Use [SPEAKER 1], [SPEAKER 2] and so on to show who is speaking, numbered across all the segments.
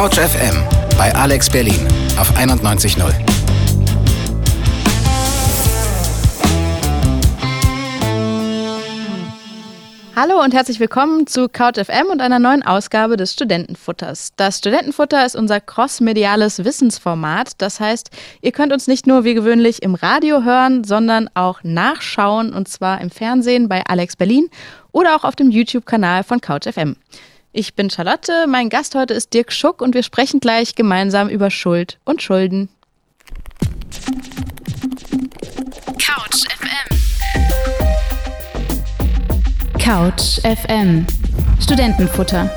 [SPEAKER 1] Couch FM bei Alex Berlin auf 91.0.
[SPEAKER 2] Hallo und herzlich willkommen zu Couch FM und einer neuen Ausgabe des Studentenfutters. Das Studentenfutter ist unser crossmediales Wissensformat. Das heißt, ihr könnt uns nicht nur wie gewöhnlich im Radio hören, sondern auch nachschauen und zwar im Fernsehen bei Alex Berlin oder auch auf dem YouTube-Kanal von Couch FM. Ich bin Charlotte, mein Gast heute ist Dirk Schuck und wir sprechen gleich gemeinsam über Schuld und Schulden.
[SPEAKER 3] Couch FM Couch FM Studentenfutter.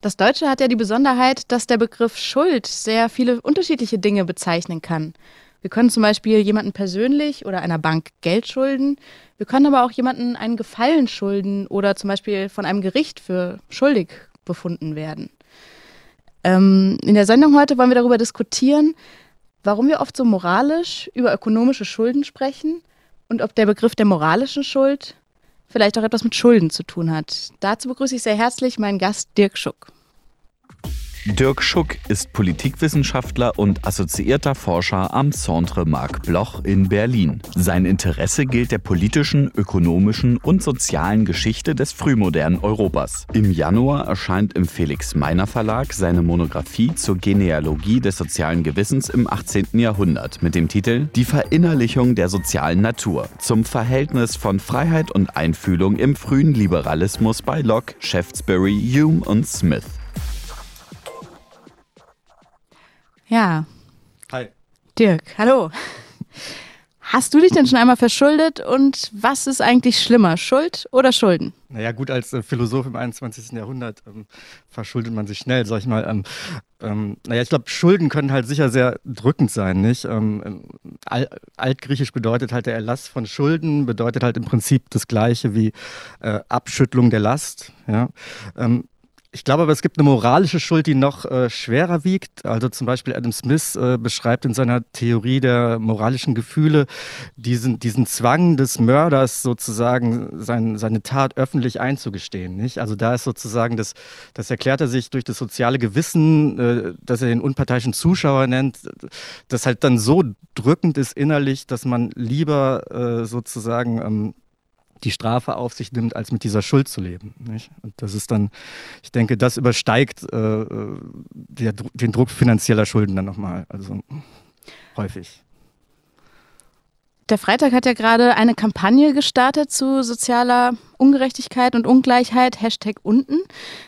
[SPEAKER 2] Das Deutsche hat ja die Besonderheit, dass der Begriff Schuld sehr viele unterschiedliche Dinge bezeichnen kann. Wir können zum Beispiel jemanden persönlich oder einer Bank Geld schulden. Wir können aber auch jemanden einen Gefallen schulden oder zum Beispiel von einem Gericht für schuldig befunden werden. Ähm, in der Sendung heute wollen wir darüber diskutieren, warum wir oft so moralisch über ökonomische Schulden sprechen und ob der Begriff der moralischen Schuld vielleicht auch etwas mit Schulden zu tun hat. Dazu begrüße ich sehr herzlich meinen Gast Dirk Schuck.
[SPEAKER 4] Dirk Schuck ist Politikwissenschaftler und assoziierter Forscher am Centre Marc Bloch in Berlin. Sein Interesse gilt der politischen, ökonomischen und sozialen Geschichte des frühmodernen Europas. Im Januar erscheint im Felix Meiner Verlag seine Monographie zur Genealogie des sozialen Gewissens im 18. Jahrhundert mit dem Titel Die Verinnerlichung der sozialen Natur zum Verhältnis von Freiheit und Einfühlung im frühen Liberalismus bei Locke, Shaftesbury, Hume und Smith.
[SPEAKER 2] Ja.
[SPEAKER 5] Hi.
[SPEAKER 2] Dirk, hallo. Hast du dich denn schon einmal verschuldet und was ist eigentlich schlimmer, Schuld oder Schulden?
[SPEAKER 5] Naja, gut, als äh, Philosoph im 21. Jahrhundert ähm, verschuldet man sich schnell, sag ich mal. Ähm, ähm, naja, ich glaube, Schulden können halt sicher sehr drückend sein, nicht? Ähm, ähm, Al Altgriechisch bedeutet halt der Erlass von Schulden, bedeutet halt im Prinzip das Gleiche wie äh, Abschüttlung der Last, ja. Ich glaube aber, es gibt eine moralische Schuld, die noch äh, schwerer wiegt. Also zum Beispiel Adam Smith äh, beschreibt in seiner Theorie der moralischen Gefühle diesen, diesen Zwang des Mörders sozusagen sein, seine Tat öffentlich einzugestehen. Nicht? Also da ist sozusagen, das, das erklärt er sich durch das soziale Gewissen, äh, das er den unparteiischen Zuschauer nennt, das halt dann so drückend ist innerlich, dass man lieber äh, sozusagen ähm, die Strafe auf sich nimmt, als mit dieser Schuld zu leben. Nicht? Und das ist dann, ich denke, das übersteigt äh, der, den Druck finanzieller Schulden dann nochmal, also häufig.
[SPEAKER 2] Der Freitag hat ja gerade eine Kampagne gestartet zu sozialer Ungerechtigkeit und Ungleichheit, Hashtag unten.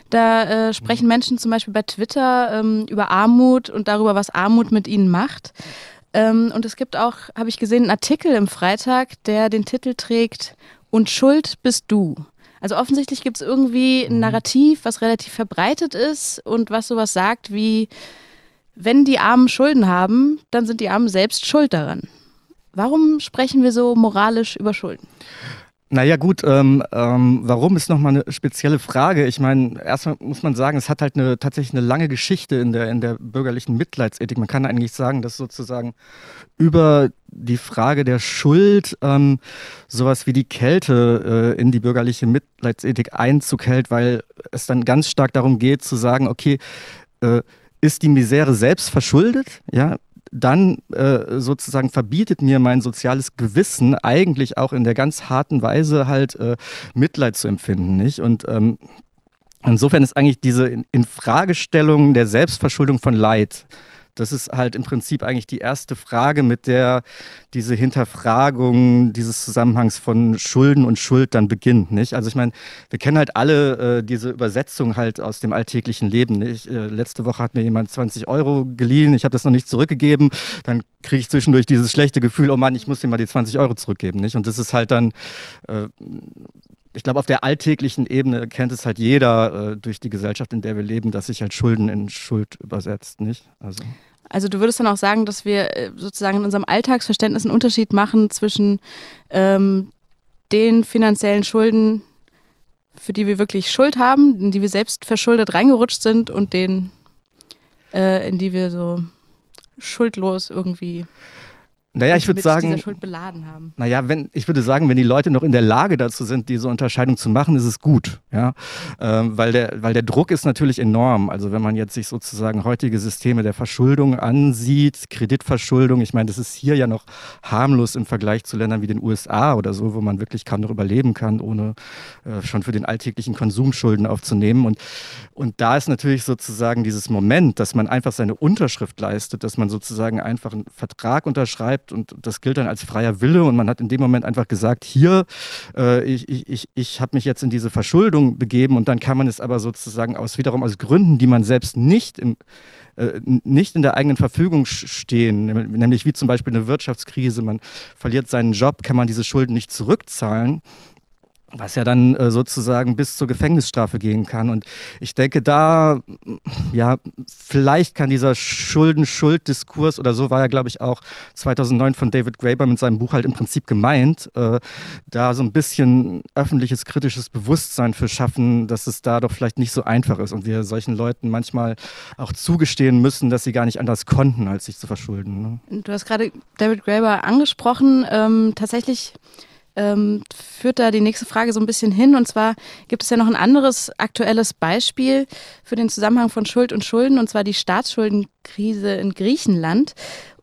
[SPEAKER 2] Da äh, sprechen Menschen zum Beispiel bei Twitter ähm, über Armut und darüber, was Armut mit ihnen macht. Ähm, und es gibt auch, habe ich gesehen, einen Artikel im Freitag, der den Titel trägt und Schuld bist du. Also offensichtlich gibt es irgendwie ein mhm. Narrativ, was relativ verbreitet ist und was sowas sagt wie, wenn die Armen Schulden haben, dann sind die Armen selbst schuld daran. Warum sprechen wir so moralisch über Schulden?
[SPEAKER 5] Naja gut, ähm, ähm, warum ist nochmal eine spezielle Frage. Ich meine, erstmal muss man sagen, es hat halt eine, tatsächlich eine lange Geschichte in der, in der bürgerlichen Mitleidsethik. Man kann eigentlich sagen, dass sozusagen über die Frage der Schuld ähm, sowas wie die Kälte äh, in die bürgerliche Mitleidsethik Einzug hält, weil es dann ganz stark darum geht zu sagen, okay, äh, ist die Misere selbst verschuldet? Ja, dann äh, sozusagen verbietet mir mein soziales Gewissen eigentlich auch in der ganz harten Weise halt äh, Mitleid zu empfinden, nicht? Und ähm, insofern ist eigentlich diese Infragestellung der Selbstverschuldung von Leid das ist halt im Prinzip eigentlich die erste Frage, mit der diese Hinterfragung dieses Zusammenhangs von Schulden und Schuld dann beginnt. Nicht? Also ich meine, wir kennen halt alle äh, diese Übersetzung halt aus dem alltäglichen Leben. Nicht? Äh, letzte Woche hat mir jemand 20 Euro geliehen, ich habe das noch nicht zurückgegeben. Dann kriege ich zwischendurch dieses schlechte Gefühl, oh Mann, ich muss ihm mal die 20 Euro zurückgeben. Nicht? Und das ist halt dann äh, ich glaube, auf der alltäglichen Ebene kennt es halt jeder äh, durch die Gesellschaft, in der wir leben, dass sich halt Schulden in Schuld übersetzt, nicht?
[SPEAKER 2] Also. Also du würdest dann auch sagen, dass wir äh, sozusagen in unserem Alltagsverständnis einen Unterschied machen zwischen ähm, den finanziellen Schulden, für die wir wirklich Schuld haben, in die wir selbst verschuldet reingerutscht sind und denen, äh, in die wir so schuldlos irgendwie
[SPEAKER 5] naja, ich würde sagen,
[SPEAKER 2] dieser Schuld beladen haben.
[SPEAKER 5] Naja, wenn, ich würde sagen, wenn die Leute noch in der Lage dazu sind, diese Unterscheidung zu machen, ist es gut. Ja? Ähm, weil, der, weil der Druck ist natürlich enorm. Also wenn man jetzt sich sozusagen heutige Systeme der Verschuldung ansieht, Kreditverschuldung, ich meine, das ist hier ja noch harmlos im Vergleich zu Ländern wie den USA oder so, wo man wirklich kaum noch überleben kann, ohne äh, schon für den alltäglichen Konsum Schulden aufzunehmen. Und, und da ist natürlich sozusagen dieses Moment, dass man einfach seine Unterschrift leistet, dass man sozusagen einfach einen Vertrag unterschreibt, und das gilt dann als freier Wille und man hat in dem Moment einfach gesagt, hier, äh, ich, ich, ich, ich habe mich jetzt in diese Verschuldung begeben und dann kann man es aber sozusagen aus wiederum aus Gründen, die man selbst nicht im äh, nicht in der eigenen Verfügung stehen, nämlich wie zum Beispiel eine Wirtschaftskrise, man verliert seinen Job, kann man diese Schulden nicht zurückzahlen was ja dann äh, sozusagen bis zur Gefängnisstrafe gehen kann. Und ich denke, da, ja, vielleicht kann dieser Schulden-Schuld-Diskurs oder so war ja, glaube ich, auch 2009 von David Graeber mit seinem Buch halt im Prinzip gemeint, äh, da so ein bisschen öffentliches kritisches Bewusstsein für schaffen, dass es da doch vielleicht nicht so einfach ist und wir solchen Leuten manchmal auch zugestehen müssen, dass sie gar nicht anders konnten, als sich zu verschulden.
[SPEAKER 2] Ne? Du hast gerade David Graeber angesprochen. Ähm, tatsächlich ähm, führt da die nächste Frage so ein bisschen hin. Und zwar gibt es ja noch ein anderes aktuelles Beispiel für den Zusammenhang von Schuld und Schulden, und zwar die Staatsschuldenkrise in Griechenland.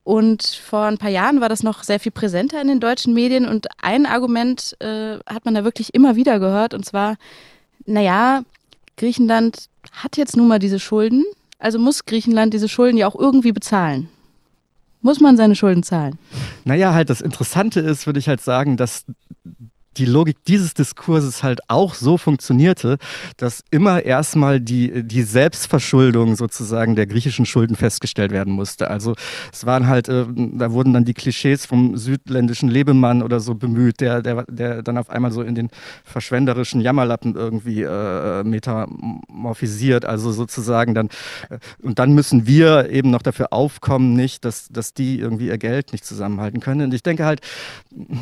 [SPEAKER 2] Und vor ein paar Jahren war das noch sehr viel präsenter in den deutschen Medien. Und ein Argument äh, hat man da wirklich immer wieder gehört, und zwar, naja, Griechenland hat jetzt nun mal diese Schulden, also muss Griechenland diese Schulden ja auch irgendwie bezahlen. Muss man seine Schulden zahlen?
[SPEAKER 5] Naja, halt das Interessante ist, würde ich halt sagen, dass die Logik dieses Diskurses halt auch so funktionierte, dass immer erstmal die, die Selbstverschuldung sozusagen der griechischen Schulden festgestellt werden musste. Also es waren halt, äh, da wurden dann die Klischees vom südländischen Lebemann oder so bemüht, der, der, der dann auf einmal so in den verschwenderischen Jammerlappen irgendwie äh, metamorphisiert. Also sozusagen dann, äh, und dann müssen wir eben noch dafür aufkommen, nicht, dass, dass die irgendwie ihr Geld nicht zusammenhalten können. Und ich denke halt,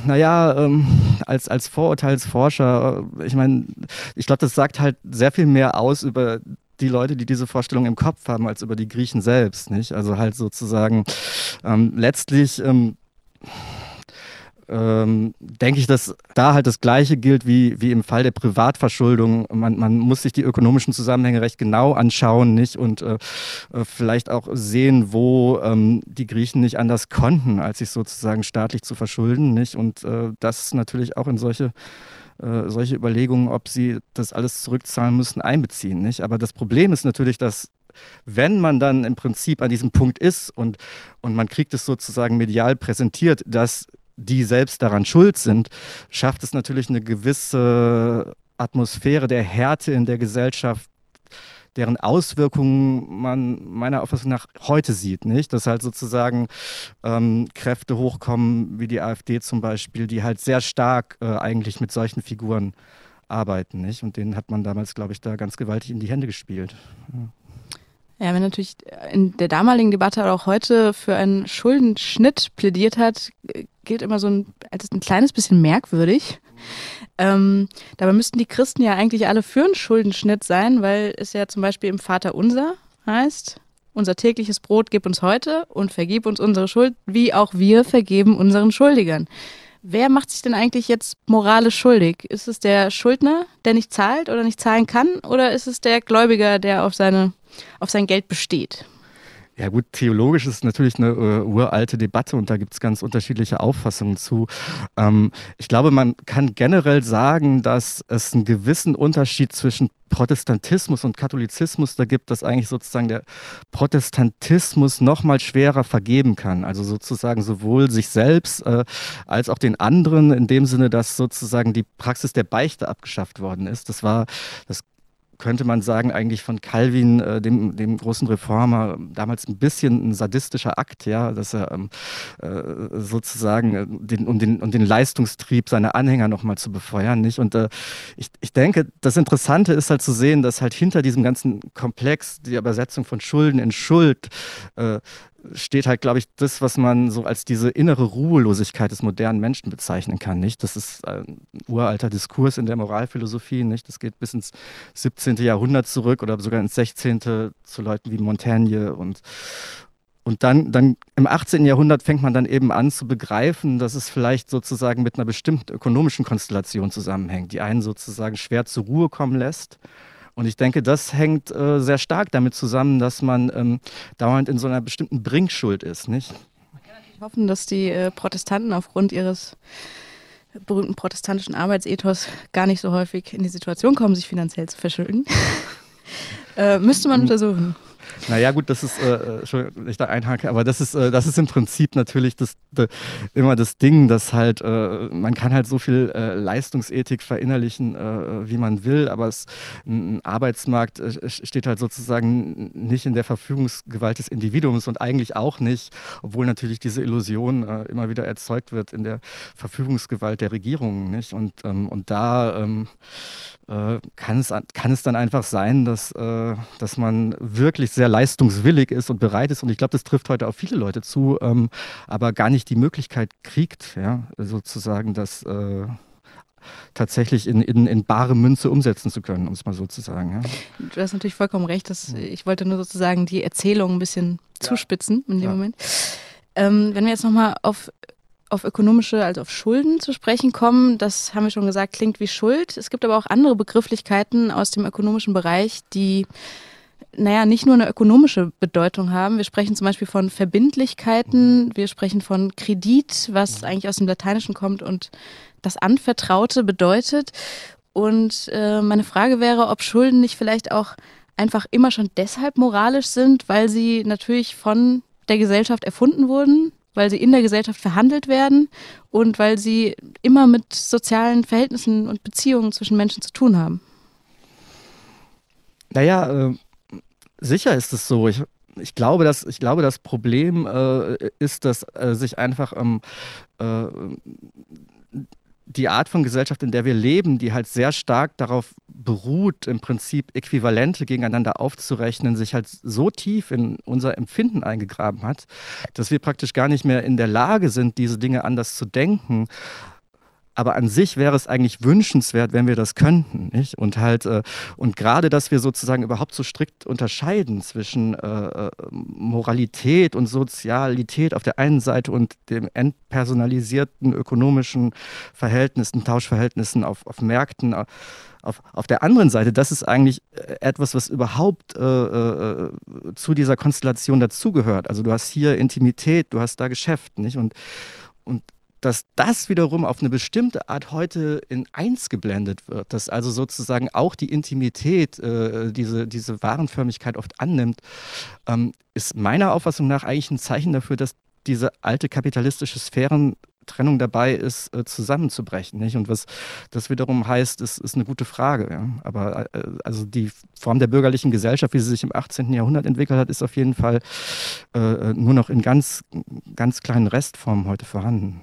[SPEAKER 5] naja, ähm, als, als als Vorurteilsforscher, ich meine, ich glaube, das sagt halt sehr viel mehr aus über die Leute, die diese Vorstellung im Kopf haben, als über die Griechen selbst, nicht? Also halt sozusagen ähm, letztlich ähm, ähm, denke ich, dass da halt das Gleiche gilt wie, wie im Fall der Privatverschuldung. Man, man muss sich die ökonomischen Zusammenhänge recht genau anschauen, nicht? Und äh, äh, vielleicht auch sehen, wo ähm, die Griechen nicht anders konnten, als sich sozusagen staatlich zu verschulden, nicht? Und äh, das natürlich auch in solche äh, solche Überlegungen, ob sie das alles zurückzahlen müssen, einbeziehen. Nicht? Aber das Problem ist natürlich, dass wenn man dann im Prinzip an diesem Punkt ist und, und man kriegt es sozusagen medial präsentiert, dass die selbst daran schuld sind, schafft es natürlich eine gewisse Atmosphäre der Härte in der Gesellschaft, deren Auswirkungen man meiner Auffassung nach heute sieht, nicht? Dass halt sozusagen ähm, Kräfte hochkommen, wie die AfD zum Beispiel, die halt sehr stark äh, eigentlich mit solchen Figuren arbeiten, nicht? Und denen hat man damals, glaube ich, da ganz gewaltig in die Hände gespielt. Ja.
[SPEAKER 2] Ja, wenn natürlich in der damaligen Debatte auch heute für einen Schuldenschnitt plädiert hat, gilt immer so ein, als ein kleines bisschen merkwürdig. Ähm, dabei müssten die Christen ja eigentlich alle für einen Schuldenschnitt sein, weil es ja zum Beispiel im Vater unser heißt, unser tägliches Brot gib uns heute und vergib uns unsere Schuld, wie auch wir vergeben unseren Schuldigern. Wer macht sich denn eigentlich jetzt moralisch schuldig? Ist es der Schuldner, der nicht zahlt oder nicht zahlen kann? Oder ist es der Gläubiger, der auf, seine, auf sein Geld besteht?
[SPEAKER 5] Ja gut, theologisch ist natürlich eine äh, uralte Debatte und da gibt es ganz unterschiedliche Auffassungen zu. Ähm, ich glaube, man kann generell sagen, dass es einen gewissen Unterschied zwischen Protestantismus und Katholizismus da gibt, dass eigentlich sozusagen der Protestantismus noch mal schwerer vergeben kann. Also sozusagen sowohl sich selbst äh, als auch den anderen in dem Sinne, dass sozusagen die Praxis der Beichte abgeschafft worden ist. Das war, das könnte man sagen, eigentlich von Calvin, äh, dem, dem großen Reformer, damals ein bisschen ein sadistischer Akt, ja, dass er ähm, äh, sozusagen, äh, den, um, den, um den Leistungstrieb seiner Anhänger nochmal zu befeuern, nicht? Und äh, ich, ich denke, das Interessante ist halt zu sehen, dass halt hinter diesem ganzen Komplex die Übersetzung von Schulden in Schuld äh, steht halt, glaube ich, das, was man so als diese innere Ruhelosigkeit des modernen Menschen bezeichnen kann. Nicht? Das ist ein uralter Diskurs in der Moralphilosophie. Nicht? Das geht bis ins 17. Jahrhundert zurück oder sogar ins 16. zu Leuten wie Montaigne und und dann, dann im 18. Jahrhundert fängt man dann eben an zu begreifen, dass es vielleicht sozusagen mit einer bestimmten ökonomischen Konstellation zusammenhängt, die einen sozusagen schwer zur Ruhe kommen lässt. Und ich denke, das hängt äh, sehr stark damit zusammen, dass man ähm, dauernd in so einer bestimmten Bringschuld ist, nicht?
[SPEAKER 2] Man kann natürlich hoffen, dass die äh, Protestanten aufgrund ihres berühmten protestantischen Arbeitsethos gar nicht so häufig in die Situation kommen, sich finanziell zu verschulden. äh, müsste man untersuchen.
[SPEAKER 5] Naja, gut, das ist, äh, äh ich da einhake, aber das ist, äh, das ist im Prinzip natürlich das, de, immer das Ding, dass halt, äh, man kann halt so viel äh, Leistungsethik verinnerlichen, äh, wie man will, aber es, ein Arbeitsmarkt steht halt sozusagen nicht in der Verfügungsgewalt des Individuums und eigentlich auch nicht, obwohl natürlich diese Illusion immer wieder erzeugt wird in der Verfügungsgewalt der Regierungen, nicht? Und, ähm, und da ähm, kann, es, kann es dann einfach sein, dass, dass man wirklich sehr leistungswillig ist und bereit ist, und ich glaube, das trifft heute auf viele Leute zu, ähm, aber gar nicht die Möglichkeit kriegt, ja, sozusagen das äh, tatsächlich in, in, in bare Münze umsetzen zu können, um es mal so zu sagen. Ja.
[SPEAKER 2] Du hast natürlich vollkommen recht, dass, ich wollte nur sozusagen die Erzählung ein bisschen ja. zuspitzen in dem ja. Moment. Ähm, wenn wir jetzt nochmal auf auf ökonomische, also auf Schulden zu sprechen kommen, das haben wir schon gesagt, klingt wie Schuld. Es gibt aber auch andere Begrifflichkeiten aus dem ökonomischen Bereich, die naja, nicht nur eine ökonomische Bedeutung haben. Wir sprechen zum Beispiel von Verbindlichkeiten, wir sprechen von Kredit, was eigentlich aus dem Lateinischen kommt und das Anvertraute bedeutet. Und äh, meine Frage wäre, ob Schulden nicht vielleicht auch einfach immer schon deshalb moralisch sind, weil sie natürlich von der Gesellschaft erfunden wurden, weil sie in der Gesellschaft verhandelt werden und weil sie immer mit sozialen Verhältnissen und Beziehungen zwischen Menschen zu tun haben.
[SPEAKER 5] Naja, äh, Sicher ist es so. Ich, ich, glaube, dass, ich glaube, das Problem äh, ist, dass äh, sich einfach ähm, äh, die Art von Gesellschaft, in der wir leben, die halt sehr stark darauf beruht, im Prinzip Äquivalente gegeneinander aufzurechnen, sich halt so tief in unser Empfinden eingegraben hat, dass wir praktisch gar nicht mehr in der Lage sind, diese Dinge anders zu denken aber an sich wäre es eigentlich wünschenswert, wenn wir das könnten. Nicht? Und halt, äh, und gerade, dass wir sozusagen überhaupt so strikt unterscheiden zwischen äh, äh, Moralität und Sozialität auf der einen Seite und dem entpersonalisierten ökonomischen Verhältnissen, Tauschverhältnissen auf, auf Märkten. Äh, auf, auf der anderen Seite, das ist eigentlich äh, etwas, was überhaupt äh, zu dieser Konstellation dazugehört. Also du hast hier Intimität, du hast da Geschäft, nicht? Und, und dass das wiederum auf eine bestimmte Art heute in eins geblendet wird, dass also sozusagen auch die Intimität äh, diese, diese Warenförmigkeit oft annimmt, ähm, ist meiner Auffassung nach eigentlich ein Zeichen dafür, dass diese alte kapitalistische Sphärentrennung dabei ist, äh, zusammenzubrechen. Nicht? Und was das wiederum heißt, ist, ist eine gute Frage. Ja? Aber äh, also die Form der bürgerlichen Gesellschaft, wie sie sich im 18. Jahrhundert entwickelt hat, ist auf jeden Fall äh, nur noch in ganz, ganz kleinen Restformen heute vorhanden.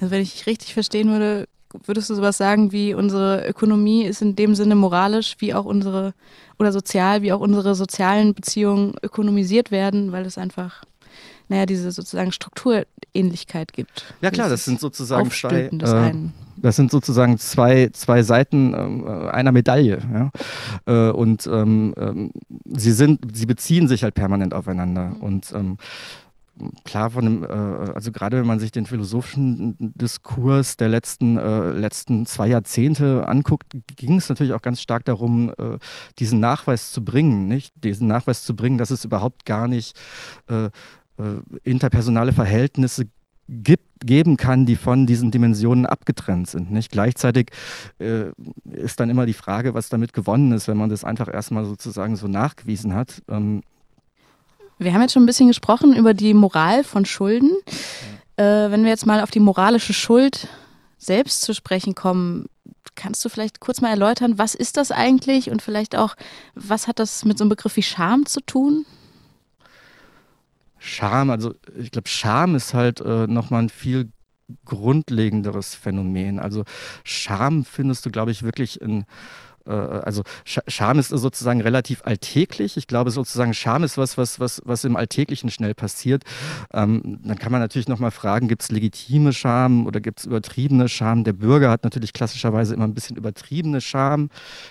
[SPEAKER 2] Also wenn ich richtig verstehen würde, würdest du sowas sagen wie unsere Ökonomie ist in dem Sinne moralisch wie auch unsere oder sozial wie auch unsere sozialen Beziehungen ökonomisiert werden, weil es einfach naja, diese sozusagen Strukturähnlichkeit gibt.
[SPEAKER 5] Ja klar, das sind sozusagen zwei, äh, das sind sozusagen zwei, zwei Seiten äh, einer Medaille. Ja? Äh, und ähm, ähm, sie sind, sie beziehen sich halt permanent aufeinander. Mhm. Und ähm, klar von dem, äh, also gerade wenn man sich den philosophischen Diskurs der letzten, äh, letzten zwei Jahrzehnte anguckt, ging es natürlich auch ganz stark darum, äh, diesen Nachweis zu bringen, nicht? Diesen Nachweis zu bringen, dass es überhaupt gar nicht äh, äh, interpersonale Verhältnisse gibt, geben kann, die von diesen Dimensionen abgetrennt sind. Nicht? Gleichzeitig äh, ist dann immer die Frage, was damit gewonnen ist, wenn man das einfach erstmal sozusagen so nachgewiesen hat. Ähm,
[SPEAKER 2] wir haben jetzt schon ein bisschen gesprochen über die Moral von Schulden. Äh, wenn wir jetzt mal auf die moralische Schuld selbst zu sprechen kommen, kannst du vielleicht kurz mal erläutern, was ist das eigentlich und vielleicht auch, was hat das mit so einem Begriff wie Scham zu tun?
[SPEAKER 5] Scham, also ich glaube, Scham ist halt äh, nochmal ein viel grundlegenderes Phänomen. Also Scham findest du, glaube ich, wirklich in also Scham ist sozusagen relativ alltäglich. Ich glaube sozusagen Scham ist was, was, was, was im Alltäglichen schnell passiert. Ähm, dann kann man natürlich nochmal fragen, gibt es legitime Scham oder gibt es übertriebene Scham? Der Bürger hat natürlich klassischerweise immer ein bisschen übertriebene Scham,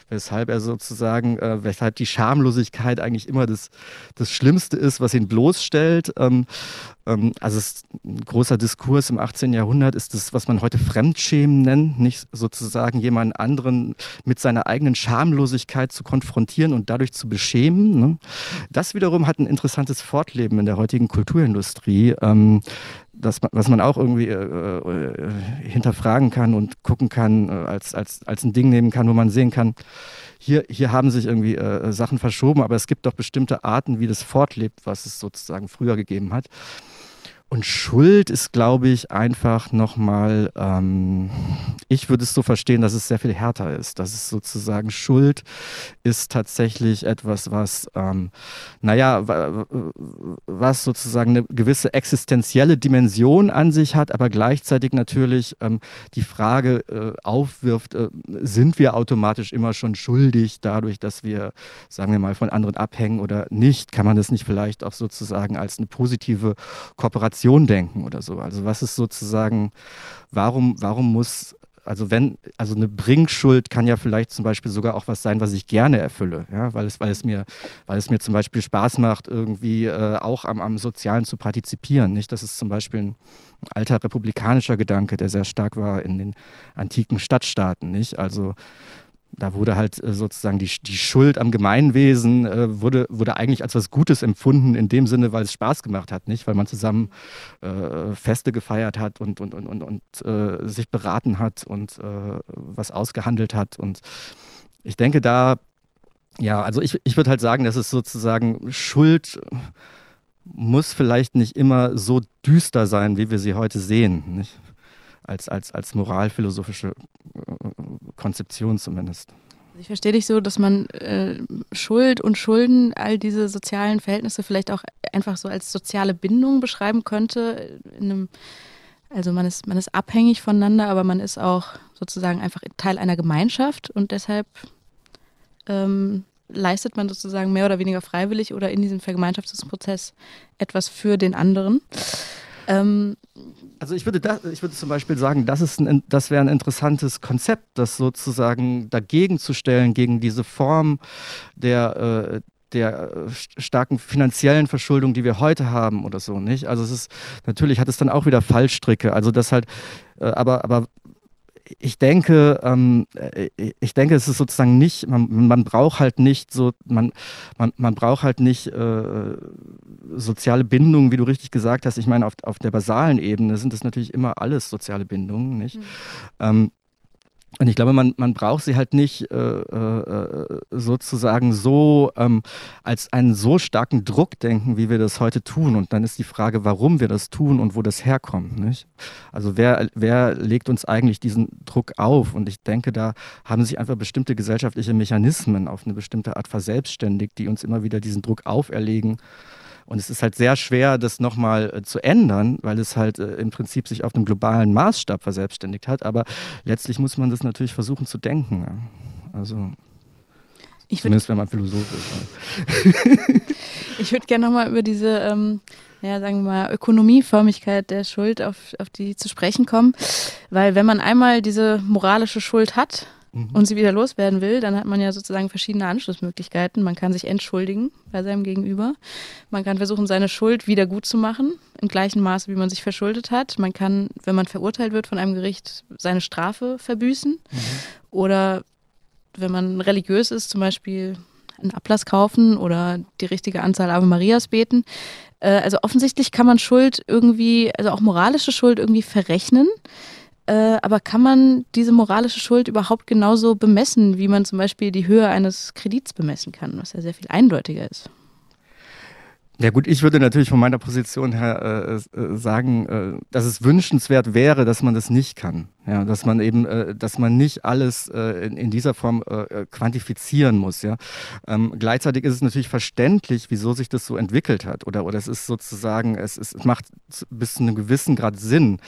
[SPEAKER 5] weshalb er sozusagen, äh, weshalb die Schamlosigkeit eigentlich immer das, das Schlimmste ist, was ihn bloßstellt. Ähm, ähm, also ein großer Diskurs im 18. Jahrhundert ist das, was man heute Fremdschämen nennt, nicht sozusagen jemanden anderen mit seiner eigenen Schamlosigkeit zu konfrontieren und dadurch zu beschämen. Ne? Das wiederum hat ein interessantes Fortleben in der heutigen Kulturindustrie. Ähm, das, was man auch irgendwie äh, äh, hinterfragen kann und gucken kann, äh, als, als, als ein Ding nehmen kann, wo man sehen kann, hier, hier haben sich irgendwie äh, Sachen verschoben, aber es gibt doch bestimmte Arten, wie das fortlebt, was es sozusagen früher gegeben hat. Und Schuld ist, glaube ich, einfach nochmal, ähm, ich würde es so verstehen, dass es sehr viel härter ist. Dass es sozusagen Schuld ist tatsächlich etwas, was, ähm, naja, was sozusagen eine gewisse existenzielle Dimension an sich hat, aber gleichzeitig natürlich ähm, die Frage äh, aufwirft, äh, sind wir automatisch immer schon schuldig dadurch, dass wir, sagen wir mal, von anderen abhängen oder nicht? Kann man das nicht vielleicht auch sozusagen als eine positive Kooperation Integration denken oder so. Also was ist sozusagen, warum, warum muss, also wenn, also eine Bringschuld kann ja vielleicht zum Beispiel sogar auch was sein, was ich gerne erfülle, ja, weil es, weil es mir, weil es mir zum Beispiel Spaß macht, irgendwie äh, auch am, am Sozialen zu partizipieren. Nicht? Das ist zum Beispiel ein alter republikanischer Gedanke, der sehr stark war in den antiken Stadtstaaten, nicht? Also da wurde halt äh, sozusagen die, die Schuld am Gemeinwesen äh, wurde, wurde eigentlich als was Gutes empfunden, in dem Sinne, weil es Spaß gemacht hat, nicht? Weil man zusammen äh, Feste gefeiert hat und, und, und, und, und äh, sich beraten hat und äh, was ausgehandelt hat. Und ich denke, da, ja, also ich, ich würde halt sagen, dass es sozusagen Schuld muss vielleicht nicht immer so düster sein, wie wir sie heute sehen. Nicht? als, als, als moralphilosophische Konzeption zumindest.
[SPEAKER 2] Also ich verstehe dich so, dass man äh, Schuld und Schulden, all diese sozialen Verhältnisse vielleicht auch einfach so als soziale Bindung beschreiben könnte. Einem, also man ist, man ist abhängig voneinander, aber man ist auch sozusagen einfach Teil einer Gemeinschaft und deshalb ähm, leistet man sozusagen mehr oder weniger freiwillig oder in diesem Vergemeinschaftungsprozess etwas für den anderen.
[SPEAKER 5] Ähm, also ich würde, da, ich würde zum Beispiel sagen, das, das wäre ein interessantes Konzept, das sozusagen dagegen zu stellen, gegen diese Form der, äh, der starken finanziellen Verschuldung, die wir heute haben oder so, nicht? Also es ist, natürlich hat es dann auch wieder Fallstricke, also das halt, äh, aber, aber ich denke, ähm, äh, ich denke, es ist sozusagen nicht, man, man braucht halt nicht so, man, man, man braucht halt nicht äh, soziale Bindungen, wie du richtig gesagt hast. Ich meine, auf, auf der basalen Ebene sind das natürlich immer alles soziale Bindungen, nicht? Mhm. Ähm, und ich glaube, man, man braucht sie halt nicht äh, äh, sozusagen so ähm, als einen so starken Druck denken, wie wir das heute tun. Und dann ist die Frage, warum wir das tun und wo das herkommt. Nicht? Also wer, wer legt uns eigentlich diesen Druck auf? Und ich denke, da haben sich einfach bestimmte gesellschaftliche Mechanismen auf eine bestimmte Art verselbstständigt, die uns immer wieder diesen Druck auferlegen. Und es ist halt sehr schwer, das nochmal äh, zu ändern, weil es halt äh, im Prinzip sich auf einem globalen Maßstab verselbstständigt hat. Aber letztlich muss man das natürlich versuchen zu denken. Ja. Also. Ich Zumindest wenn man Philosoph ist.
[SPEAKER 2] ich würde gerne nochmal über diese, ähm, ja, sagen wir mal, Ökonomieförmigkeit der Schuld, auf, auf die zu sprechen kommen. Weil wenn man einmal diese moralische Schuld hat, mhm. und sie wieder loswerden will, dann hat man ja sozusagen verschiedene Anschlussmöglichkeiten. Man kann sich entschuldigen bei seinem Gegenüber. Man kann versuchen, seine Schuld wieder gut zu machen, im gleichen Maße, wie man sich verschuldet hat. Man kann, wenn man verurteilt wird von einem Gericht, seine Strafe verbüßen. Mhm. Oder wenn man religiös ist, zum Beispiel einen Ablass kaufen oder die richtige Anzahl Ave Marias beten. Äh, also offensichtlich kann man Schuld irgendwie, also auch moralische Schuld irgendwie verrechnen. Äh, aber kann man diese moralische Schuld überhaupt genauso bemessen, wie man zum Beispiel die Höhe eines Kredits bemessen kann, was ja sehr viel eindeutiger ist?
[SPEAKER 5] Ja gut, ich würde natürlich von meiner Position her äh, äh, sagen, äh, dass es wünschenswert wäre, dass man das nicht kann. Ja, dass man eben, äh, dass man nicht alles äh, in, in, dieser Form quantifizieren muss. Ja, ähm, gleichzeitig ist es natürlich verständlich, wieso sich das so entwickelt hat. Oder, oder es ist sozusagen, es, es macht bis zu einem gewissen Grad Sinn.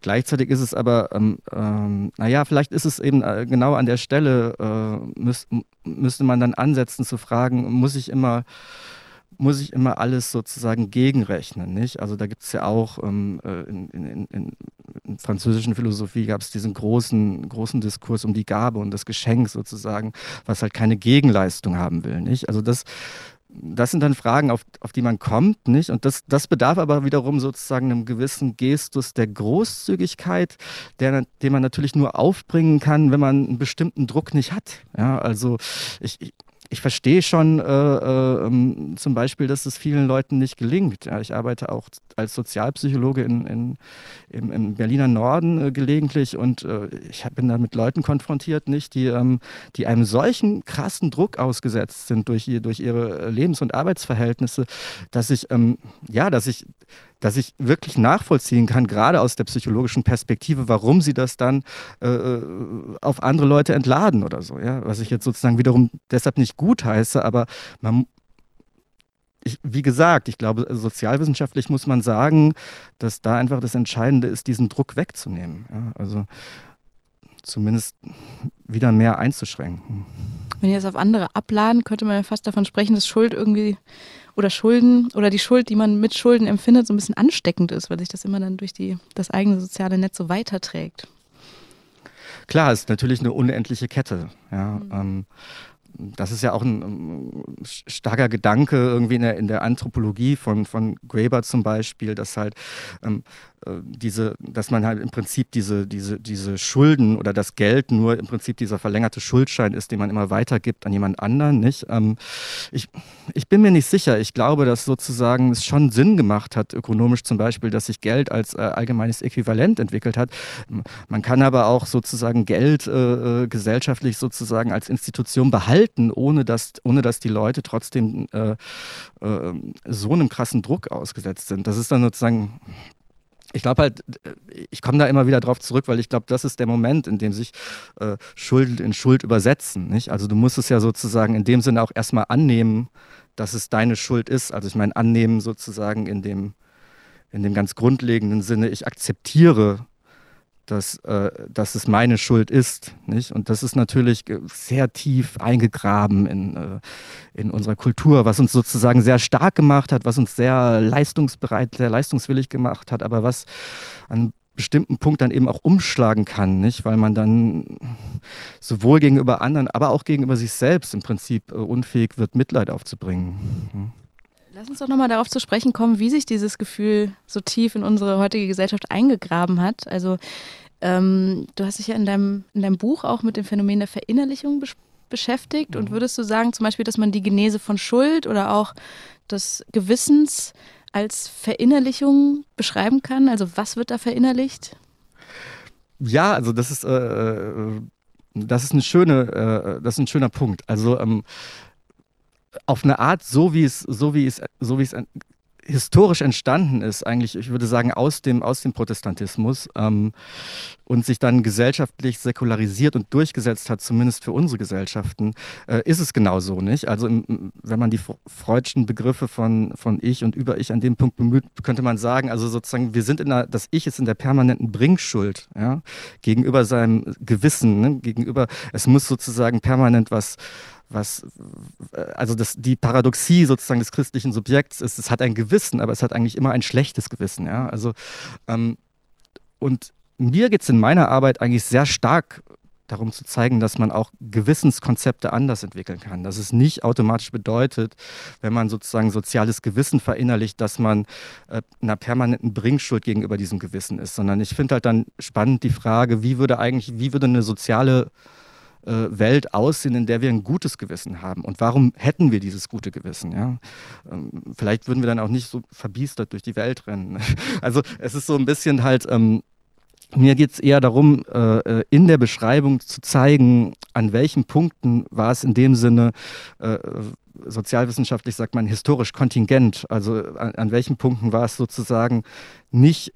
[SPEAKER 5] gleichzeitig ist es aber, ähm, ähm, naja, vielleicht ist es eben genau an der Stelle, müß, müsste man dann ansetzen zu fragen, muss ich immer muss ich immer alles sozusagen gegenrechnen. Nicht? Also da gibt es ja auch ähm, äh, in, in, in, in, französischen Philosophie gab es diesen großen, großen Diskurs um die Gabe und das Geschenk sozusagen, was halt keine Gegenleistung haben will. Nicht? Also das, das sind dann Fragen, auf, auf die man kommt, nicht? Und das, das bedarf aber wiederum sozusagen einem gewissen Gestus der Großzügigkeit, der, den man natürlich nur aufbringen kann, wenn man einen bestimmten Druck nicht hat. Ja, also ich, ich ich verstehe schon äh, äh, ähm, zum Beispiel, dass es vielen Leuten nicht gelingt. Ja, ich arbeite auch als Sozialpsychologe in, in, im, im Berliner Norden äh, gelegentlich und äh, ich bin da mit Leuten konfrontiert, nicht, die, ähm, die einem solchen krassen Druck ausgesetzt sind durch, durch ihre Lebens- und Arbeitsverhältnisse, dass ich, ähm, ja, dass ich dass ich wirklich nachvollziehen kann, gerade aus der psychologischen Perspektive, warum sie das dann äh, äh, auf andere Leute entladen oder so. Ja? Was ich jetzt sozusagen wiederum deshalb nicht gut heiße, aber man, ich, wie gesagt, ich glaube, sozialwissenschaftlich muss man sagen, dass da einfach das Entscheidende ist, diesen Druck wegzunehmen. Ja? Also zumindest wieder mehr einzuschränken.
[SPEAKER 2] Wenn ihr es auf andere abladen, könnte man ja fast davon sprechen, dass Schuld irgendwie oder Schulden oder die Schuld, die man mit Schulden empfindet, so ein bisschen ansteckend ist, weil sich das immer dann durch die, das eigene soziale Netz so weiterträgt.
[SPEAKER 5] Klar, es ist natürlich eine unendliche Kette. Ja. Mhm. Ähm, das ist ja auch ein starker Gedanke irgendwie in der, in der Anthropologie von, von Graeber zum Beispiel, dass halt ähm, äh, diese, dass man halt im Prinzip diese, diese, diese Schulden oder das Geld nur im Prinzip dieser verlängerte Schuldschein ist, den man immer weitergibt an jemand anderen. Nicht? Ähm, ich, ich bin mir nicht sicher. Ich glaube, dass sozusagen es schon Sinn gemacht hat, ökonomisch zum Beispiel, dass sich Geld als äh, allgemeines Äquivalent entwickelt hat. Man kann aber auch sozusagen Geld äh, äh gesellschaftlich sozusagen als Institution behalten, ohne dass, ohne dass die Leute trotzdem äh, äh, so einem krassen Druck ausgesetzt sind. Das ist dann sozusagen ich glaube halt, ich komme da immer wieder drauf zurück, weil ich glaube, das ist der Moment, in dem sich äh, Schuld in Schuld übersetzen. Nicht? Also du musst es ja sozusagen in dem Sinne auch erstmal annehmen, dass es deine Schuld ist. Also ich meine, annehmen sozusagen in dem, in dem ganz grundlegenden Sinne, ich akzeptiere dass, äh, dass es meine Schuld ist. Nicht? Und das ist natürlich sehr tief eingegraben in, äh, in unserer Kultur, was uns sozusagen sehr stark gemacht hat, was uns sehr leistungsbereit, sehr leistungswillig gemacht hat, aber was an bestimmten Punkt dann eben auch umschlagen kann, nicht? weil man dann sowohl gegenüber anderen, aber auch gegenüber sich selbst im Prinzip äh, unfähig wird, Mitleid aufzubringen. Hm.
[SPEAKER 2] Lass uns doch nochmal darauf zu sprechen kommen, wie sich dieses Gefühl so tief in unsere heutige Gesellschaft eingegraben hat. Also ähm, du hast dich ja in deinem, in deinem Buch auch mit dem Phänomen der Verinnerlichung besch beschäftigt. Mhm. Und würdest du sagen, zum Beispiel, dass man die Genese von Schuld oder auch des Gewissens als Verinnerlichung beschreiben kann? Also was wird da verinnerlicht?
[SPEAKER 5] Ja, also das ist, äh, äh das ist eine schöne, äh, das ist ein schöner Punkt. Also ähm, auf eine Art, so wie es, so wie es, so wie es historisch entstanden ist, eigentlich, ich würde sagen, aus dem, aus dem Protestantismus ähm, und sich dann gesellschaftlich säkularisiert und durchgesetzt hat, zumindest für unsere Gesellschaften, äh, ist es genau so, nicht? Also im, wenn man die freudschen Begriffe von, von Ich und Über-Ich an dem Punkt bemüht, könnte man sagen, also sozusagen, wir sind in der, das Ich ist in der permanenten Bringschuld, ja, gegenüber seinem Gewissen, ne? gegenüber, es muss sozusagen permanent was was, also das, die Paradoxie sozusagen des christlichen Subjekts ist, es hat ein Gewissen, aber es hat eigentlich immer ein schlechtes Gewissen. Ja? Also, ähm, und mir geht es in meiner Arbeit eigentlich sehr stark darum zu zeigen, dass man auch Gewissenskonzepte anders entwickeln kann. Dass es nicht automatisch bedeutet, wenn man sozusagen soziales Gewissen verinnerlicht, dass man äh, einer permanenten Bringschuld gegenüber diesem Gewissen ist, sondern ich finde halt dann spannend die Frage, wie würde eigentlich, wie würde eine soziale äh, Welt aussehen, in der wir ein gutes Gewissen haben. Und warum hätten wir dieses gute Gewissen? Ja? Ähm, vielleicht würden wir dann auch nicht so verbiestert durch die Welt rennen. Also es ist so ein bisschen halt, ähm, mir geht es eher darum, äh, äh, in der Beschreibung zu zeigen, an welchen Punkten war es in dem Sinne äh, sozialwissenschaftlich sagt man historisch kontingent. Also an, an welchen Punkten war es sozusagen nicht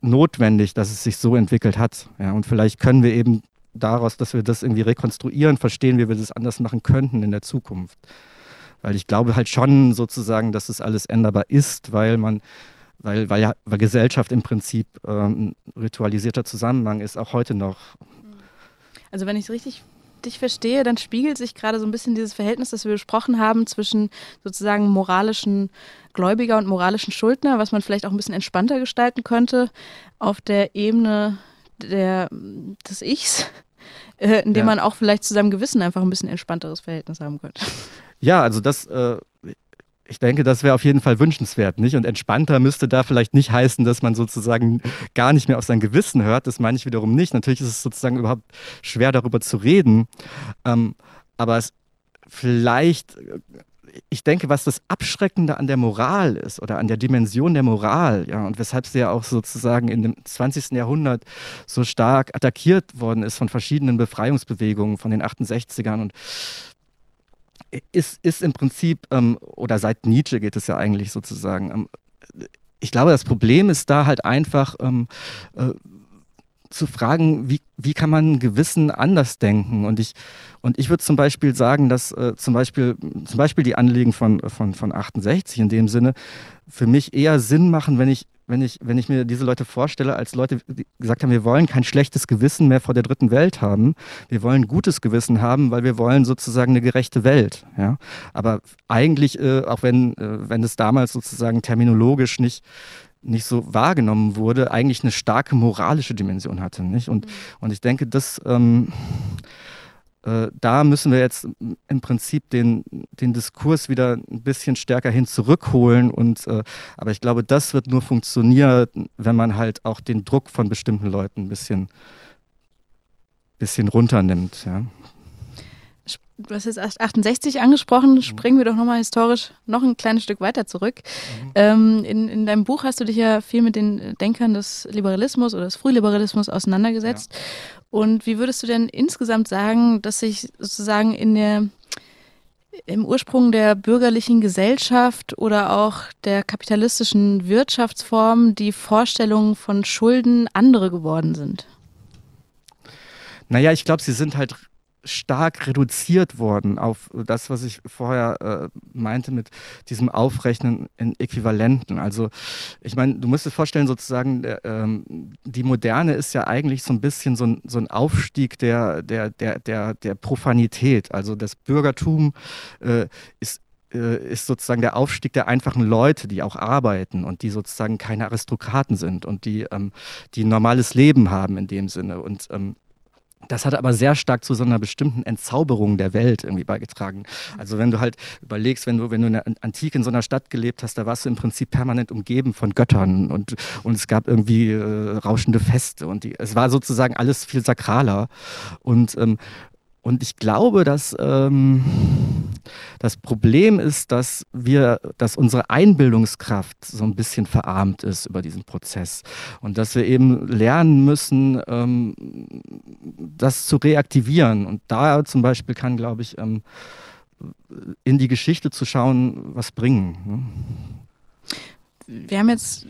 [SPEAKER 5] notwendig, dass es sich so entwickelt hat. Ja, und vielleicht können wir eben daraus, dass wir das irgendwie rekonstruieren, verstehen, wie wir das anders machen könnten in der Zukunft. Weil ich glaube halt schon sozusagen, dass es alles änderbar ist, weil man, weil, weil, ja, weil Gesellschaft im Prinzip ähm, ritualisierter Zusammenhang ist, auch heute noch.
[SPEAKER 2] Also wenn ich es richtig dich verstehe, dann spiegelt sich gerade so ein bisschen dieses Verhältnis, das wir besprochen haben, zwischen sozusagen moralischen Gläubiger und moralischen Schuldner, was man vielleicht auch ein bisschen entspannter gestalten könnte, auf der Ebene der, des Ichs, äh, indem ja. man auch vielleicht zu seinem Gewissen einfach ein bisschen entspannteres Verhältnis haben könnte.
[SPEAKER 5] Ja, also das, äh, ich denke, das wäre auf jeden Fall wünschenswert, nicht? Und entspannter müsste da vielleicht nicht heißen, dass man sozusagen gar nicht mehr auf sein Gewissen hört. Das meine ich wiederum nicht. Natürlich ist es sozusagen überhaupt schwer, darüber zu reden. Ähm, aber es vielleicht, ich denke, was das Abschreckende an der Moral ist oder an der Dimension der Moral, ja, und weshalb sie ja auch sozusagen in dem 20. Jahrhundert so stark attackiert worden ist von verschiedenen Befreiungsbewegungen, von den 68ern und ist, ist im Prinzip, ähm, oder seit Nietzsche geht es ja eigentlich sozusagen, ähm, ich glaube, das Problem ist da halt einfach ähm, äh, zu fragen, wie, wie kann man Gewissen anders denken? Und ich, und ich würde zum Beispiel sagen, dass äh, zum, Beispiel, zum Beispiel die Anliegen von, von, von 68 in dem Sinne für mich eher Sinn machen, wenn ich wenn ich, wenn ich mir diese Leute vorstelle, als Leute, die gesagt haben, wir wollen kein schlechtes Gewissen mehr vor der dritten Welt haben, wir wollen gutes Gewissen haben, weil wir wollen sozusagen eine gerechte Welt. Ja? Aber eigentlich, äh, auch wenn, äh, wenn es damals sozusagen terminologisch nicht, nicht so wahrgenommen wurde, eigentlich eine starke moralische Dimension hatte. Nicht? Und, mhm. und ich denke, das ähm, äh, da müssen wir jetzt im Prinzip den, den Diskurs wieder ein bisschen stärker hin zurückholen. Und, äh, aber ich glaube, das wird nur funktionieren, wenn man halt auch den Druck von bestimmten Leuten ein bisschen, bisschen runternimmt. Ja
[SPEAKER 2] du hast jetzt 68 angesprochen, mhm. springen wir doch nochmal historisch noch ein kleines Stück weiter zurück. Mhm. Ähm, in, in deinem Buch hast du dich ja viel mit den Denkern des Liberalismus oder des Frühliberalismus auseinandergesetzt. Ja. Und wie würdest du denn insgesamt sagen, dass sich sozusagen in der im Ursprung der bürgerlichen Gesellschaft oder auch der kapitalistischen Wirtschaftsform die Vorstellungen von Schulden andere geworden sind?
[SPEAKER 5] Naja, ich glaube, sie sind halt stark reduziert worden auf das, was ich vorher äh, meinte mit diesem Aufrechnen in Äquivalenten. Also ich meine, du musst dir vorstellen, sozusagen, der, ähm, die Moderne ist ja eigentlich so ein bisschen so ein, so ein Aufstieg der, der, der, der, der Profanität. Also das Bürgertum äh, ist äh, ist sozusagen der Aufstieg der einfachen Leute, die auch arbeiten und die sozusagen keine Aristokraten sind und die, ähm, die ein normales Leben haben in dem Sinne. Und ähm, das hat aber sehr stark zu so einer bestimmten Entzauberung der Welt irgendwie beigetragen. Also wenn du halt überlegst, wenn du, wenn du in der Antike in so einer Stadt gelebt hast, da warst du im Prinzip permanent umgeben von Göttern und, und es gab irgendwie äh, rauschende Feste und die, es war sozusagen alles viel sakraler. Und ähm, und ich glaube, dass ähm, das Problem ist, dass wir, dass unsere Einbildungskraft so ein bisschen verarmt ist über diesen Prozess und dass wir eben lernen müssen, ähm, das zu reaktivieren. Und da zum Beispiel kann, glaube ich, ähm, in die Geschichte zu schauen, was bringen.
[SPEAKER 2] Ne? Wir haben jetzt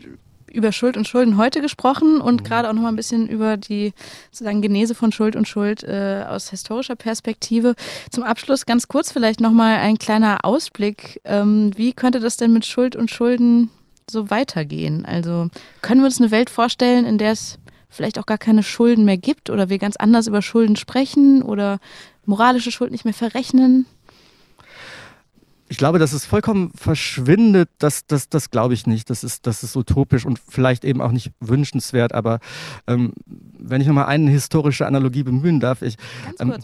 [SPEAKER 2] über Schuld und Schulden heute gesprochen und mhm. gerade auch noch mal ein bisschen über die sozusagen Genese von Schuld und Schuld äh, aus historischer Perspektive. Zum Abschluss ganz kurz vielleicht noch mal ein kleiner Ausblick. Ähm, wie könnte das denn mit Schuld und Schulden so weitergehen? Also können wir uns eine Welt vorstellen, in der es vielleicht auch gar keine Schulden mehr gibt oder wir ganz anders über Schulden sprechen oder moralische Schuld nicht mehr verrechnen?
[SPEAKER 5] Ich glaube, dass es vollkommen verschwindet, das, das, das glaube ich nicht. Das ist, das ist utopisch und vielleicht eben auch nicht wünschenswert. Aber ähm, wenn ich nochmal eine historische Analogie bemühen darf, ich, ähm,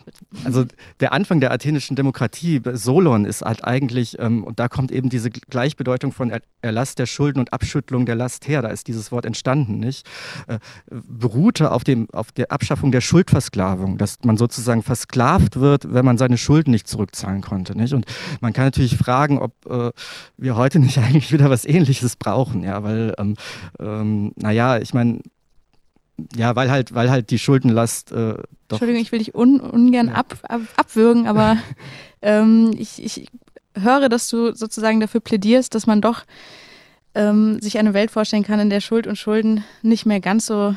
[SPEAKER 5] also der Anfang der athenischen Demokratie, Solon, ist halt eigentlich, ähm, und da kommt eben diese Gleichbedeutung von Erlass der Schulden und Abschüttelung der Last her, da ist dieses Wort entstanden, nicht? Äh, beruhte auf, dem, auf der Abschaffung der Schuldversklavung, dass man sozusagen versklavt wird, wenn man seine Schulden nicht zurückzahlen konnte, nicht? Und man kann natürlich sich fragen, ob äh, wir heute nicht eigentlich wieder was Ähnliches brauchen, ja, weil, ähm, ähm, naja, ich meine, ja, weil halt, weil halt die Schuldenlast äh,
[SPEAKER 2] doch. Entschuldigung, ich will dich un ungern ja. ab, ab, abwürgen, aber ähm, ich, ich höre, dass du sozusagen dafür plädierst, dass man doch ähm, sich eine Welt vorstellen kann, in der Schuld und Schulden nicht mehr ganz so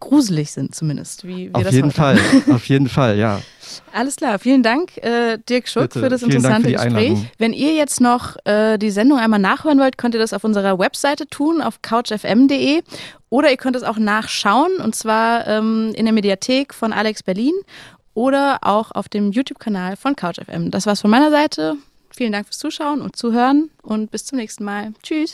[SPEAKER 2] gruselig sind, zumindest. Wie wir
[SPEAKER 5] auf
[SPEAKER 2] das
[SPEAKER 5] jeden Fall,
[SPEAKER 2] haben.
[SPEAKER 5] auf jeden Fall, ja.
[SPEAKER 2] Alles klar, vielen Dank, äh, Dirk Schuck,
[SPEAKER 5] Bitte.
[SPEAKER 2] für das
[SPEAKER 5] Vielen
[SPEAKER 2] interessante
[SPEAKER 5] für
[SPEAKER 2] Gespräch.
[SPEAKER 5] Einladung.
[SPEAKER 2] Wenn ihr jetzt noch äh, die Sendung einmal nachhören wollt, könnt ihr das auf unserer Webseite tun, auf couchfm.de. Oder ihr könnt es auch nachschauen, und zwar ähm, in der Mediathek von Alex Berlin oder auch auf dem YouTube-Kanal von CouchFM. Das war's von meiner Seite. Vielen Dank fürs Zuschauen und Zuhören und bis zum nächsten Mal. Tschüss.